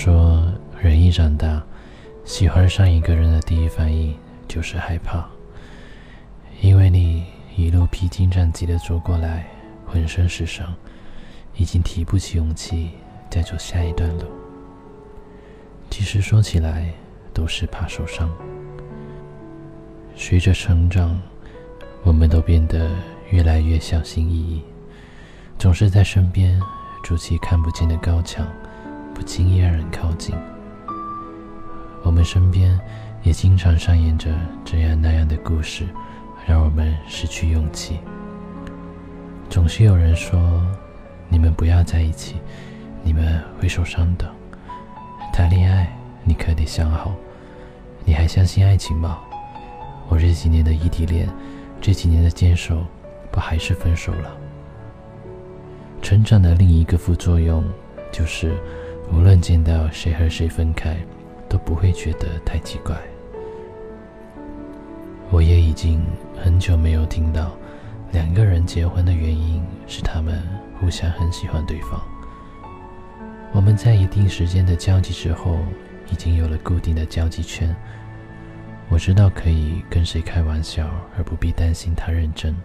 说，人一长大，喜欢上一个人的第一反应就是害怕，因为你一路披荆斩棘的走过来，浑身是伤，已经提不起勇气再走下一段路。其实说起来，都是怕受伤。随着成长，我们都变得越来越小心翼翼，总是在身边筑起看不见的高墙。不轻易让人靠近。我们身边也经常上演着这样那样的故事，让我们失去勇气。总是有人说：“你们不要在一起，你们会受伤的。”谈恋爱，你可得想好，你还相信爱情吗？我这几年的异地恋，这几年的坚守，不还是分手了？成长的另一个副作用就是。无论见到谁和谁分开，都不会觉得太奇怪。我也已经很久没有听到两个人结婚的原因是他们互相很喜欢对方。我们在一定时间的交集之后，已经有了固定的交际圈。我知道可以跟谁开玩笑，而不必担心他认真。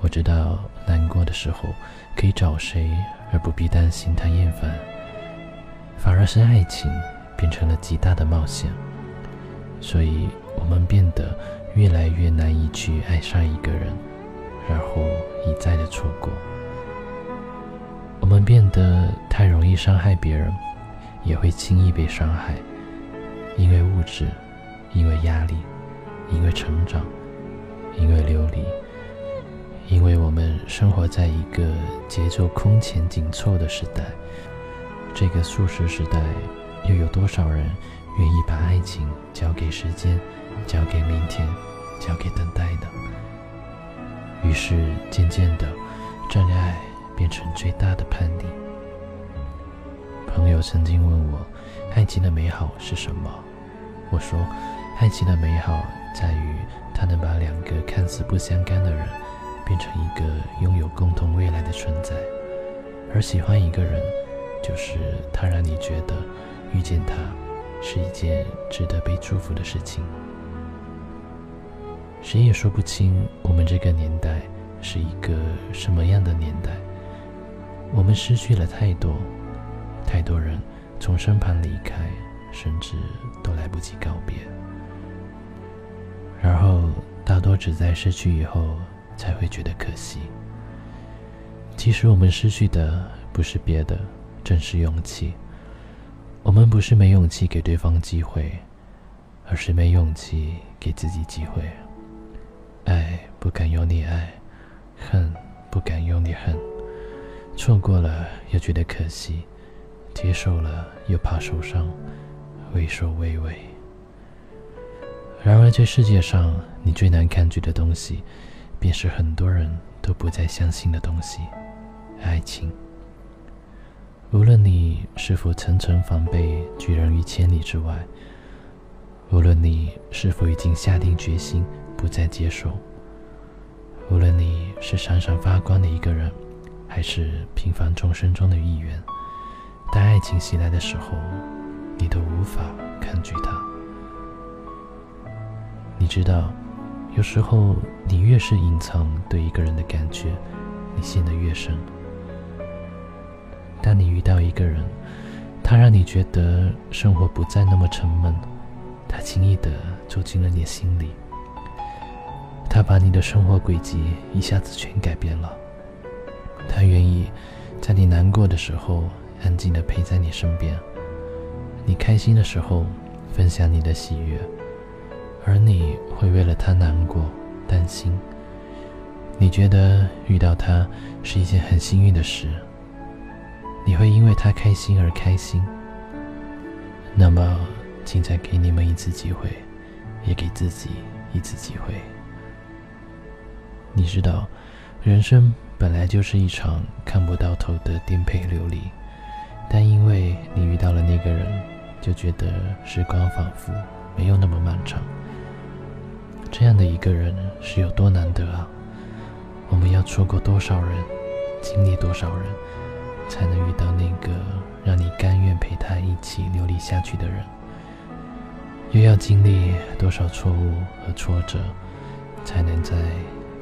我知道难过的时候可以找谁，而不必担心他厌烦。反而是爱情变成了极大的冒险，所以我们变得越来越难以去爱上一个人，然后一再的错过。我们变得太容易伤害别人，也会轻易被伤害，因为物质，因为压力，因为成长，因为流离，因为我们生活在一个节奏空前紧凑的时代。这个速食时代，又有多少人愿意把爱情交给时间，交给明天，交给等待呢？于是，渐渐的，真爱变成最大的叛逆。朋友曾经问我，爱情的美好是什么？我说，爱情的美好在于，它能把两个看似不相干的人，变成一个拥有共同未来的存在。而喜欢一个人。就是他让你觉得遇见他是一件值得被祝福的事情。谁也说不清我们这个年代是一个什么样的年代。我们失去了太多，太多人从身旁离开，甚至都来不及告别。然后大多只在失去以后才会觉得可惜。其实我们失去的不是别的。正是勇气。我们不是没勇气给对方机会，而是没勇气给自己机会。爱不敢用力爱，恨不敢用力恨。错过了又觉得可惜，接受了又怕受伤，畏首畏尾。然而，这世界上你最难抗拒的东西，便是很多人都不再相信的东西——爱情。无论你是否层层防备拒人于千里之外，无论你是否已经下定决心不再接受，无论你是闪闪发光的一个人，还是平凡众生中的一员，当爱情袭来的时候，你都无法抗拒它。你知道，有时候你越是隐藏对一个人的感觉，你陷得越深。当你遇到一个人，他让你觉得生活不再那么沉闷，他轻易的走进了你心里，他把你的生活轨迹一下子全改变了。他愿意在你难过的时候安静的陪在你身边，你开心的时候分享你的喜悦，而你会为了他难过、担心。你觉得遇到他是一件很幸运的事。你会因为他开心而开心，那么，请再给你们一次机会，也给自己一次机会。你知道，人生本来就是一场看不到头的颠沛流离，但因为你遇到了那个人，就觉得时光仿佛没有那么漫长。这样的一个人是有多难得啊！我们要错过多少人，经历多少人？才能遇到那个让你甘愿陪他一起流离下去的人，又要经历多少错误和挫折，才能在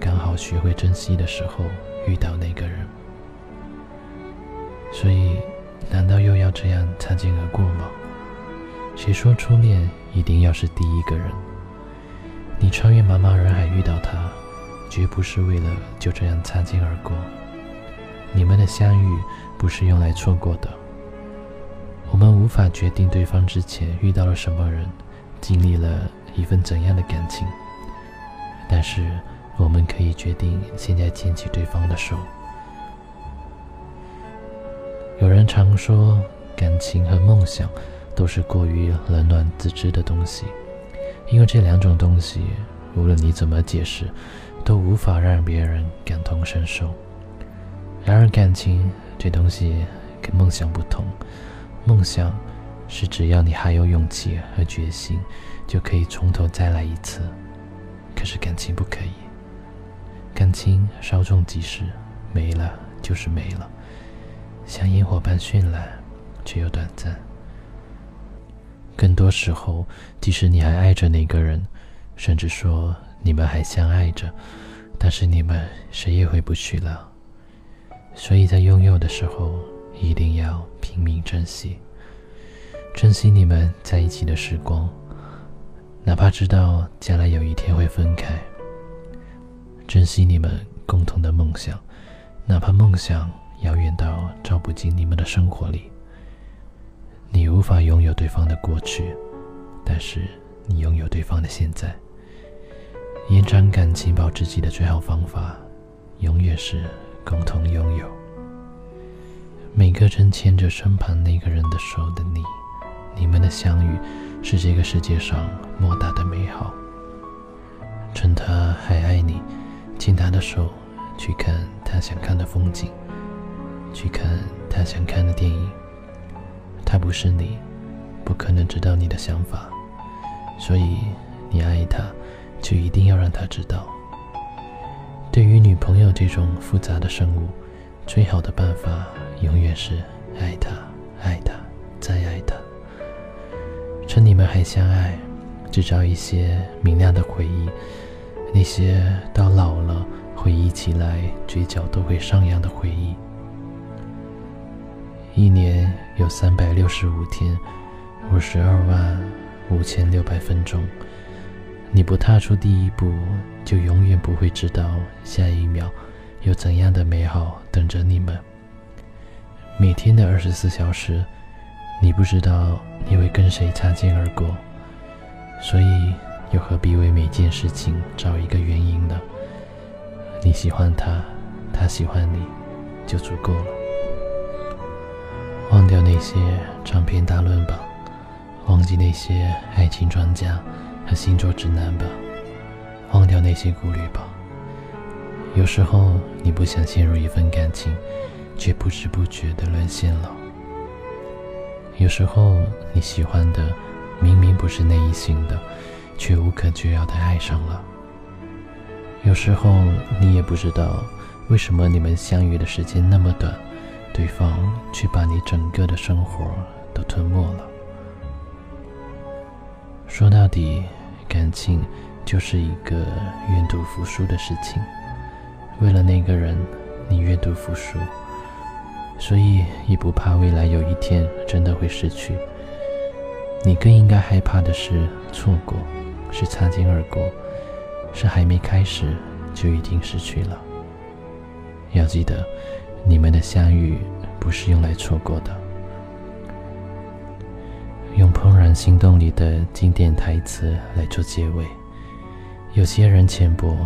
刚好学会珍惜的时候遇到那个人？所以，难道又要这样擦肩而过吗？谁说初恋一定要是第一个人？你穿越茫茫人海遇到他，绝不是为了就这样擦肩而过。你们的相遇不是用来错过的。我们无法决定对方之前遇到了什么人，经历了一份怎样的感情，但是我们可以决定现在牵起对方的手。有人常说，感情和梦想都是过于冷暖自知的东西，因为这两种东西，无论你怎么解释，都无法让别人感同身受。然而，感情这东西跟梦想不同。梦想是只要你还有勇气和决心，就可以从头再来一次。可是感情不可以，感情稍纵即逝，没了就是没了，像烟火般绚烂，却又短暂。更多时候，即使你还爱着那个人，甚至说你们还相爱着，但是你们谁也回不去了。所以在拥有的时候，一定要拼命珍惜，珍惜你们在一起的时光，哪怕知道将来有一天会分开；珍惜你们共同的梦想，哪怕梦想遥远到照不进你们的生活里。你无法拥有对方的过去，但是你拥有对方的现在。延长感情、保自己的最好方法，永远是。共同拥有每个正牵着身旁那个人的手的你，你们的相遇是这个世界上莫大的美好。趁他还爱你，牵他的手去看他想看的风景，去看他想看的电影。他不是你，不可能知道你的想法，所以你爱他，就一定要让他知道。对于女朋友这种复杂的生物，最好的办法永远是爱她，爱她，再爱她。趁你们还相爱，制造一些明亮的回忆，那些到老了回忆起来嘴角都会上扬的回忆。一年有三百六十五天，五十二万五千六百分钟。你不踏出第一步，就永远不会知道下一秒有怎样的美好等着你们。每天的二十四小时，你不知道你会跟谁擦肩而过，所以又何必为每件事情找一个原因呢？你喜欢他，他喜欢你，就足够了。忘掉那些长篇大论吧，忘记那些爱情专家。和星座指南吧，忘掉那些顾虑吧。有时候你不想陷入一份感情，却不知不觉的沦陷了。有时候你喜欢的明明不是那一型的，却无可救药的爱上了。有时候你也不知道为什么你们相遇的时间那么短，对方却把你整个的生活都吞没了。说到底，感情就是一个愿赌服输的事情。为了那个人，你愿赌服输，所以也不怕未来有一天真的会失去。你更应该害怕的是错过，是擦肩而过，是还没开始就已经失去了。要记得，你们的相遇不是用来错过的。用《怦然心动》里的经典台词来做结尾。有些人浅薄，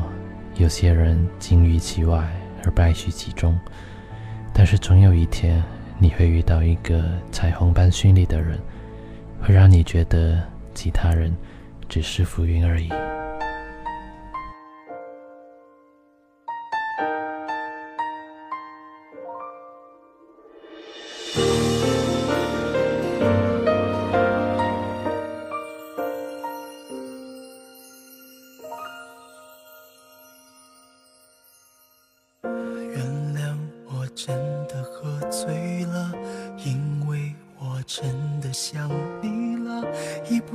有些人精于其外而败絮其中，但是总有一天，你会遇到一个彩虹般绚丽的人，会让你觉得其他人只是浮云而已。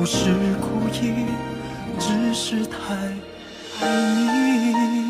不是故意，只是太爱你。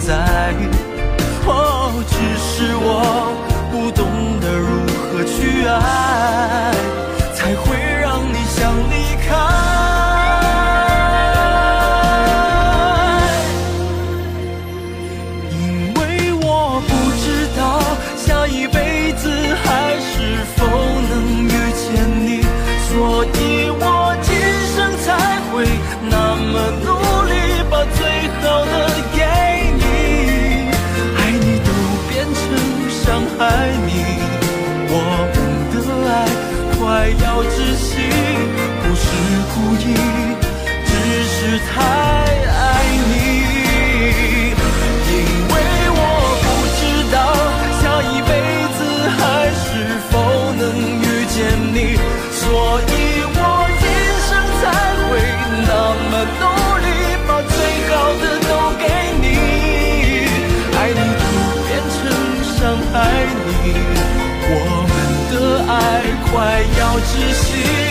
窒息，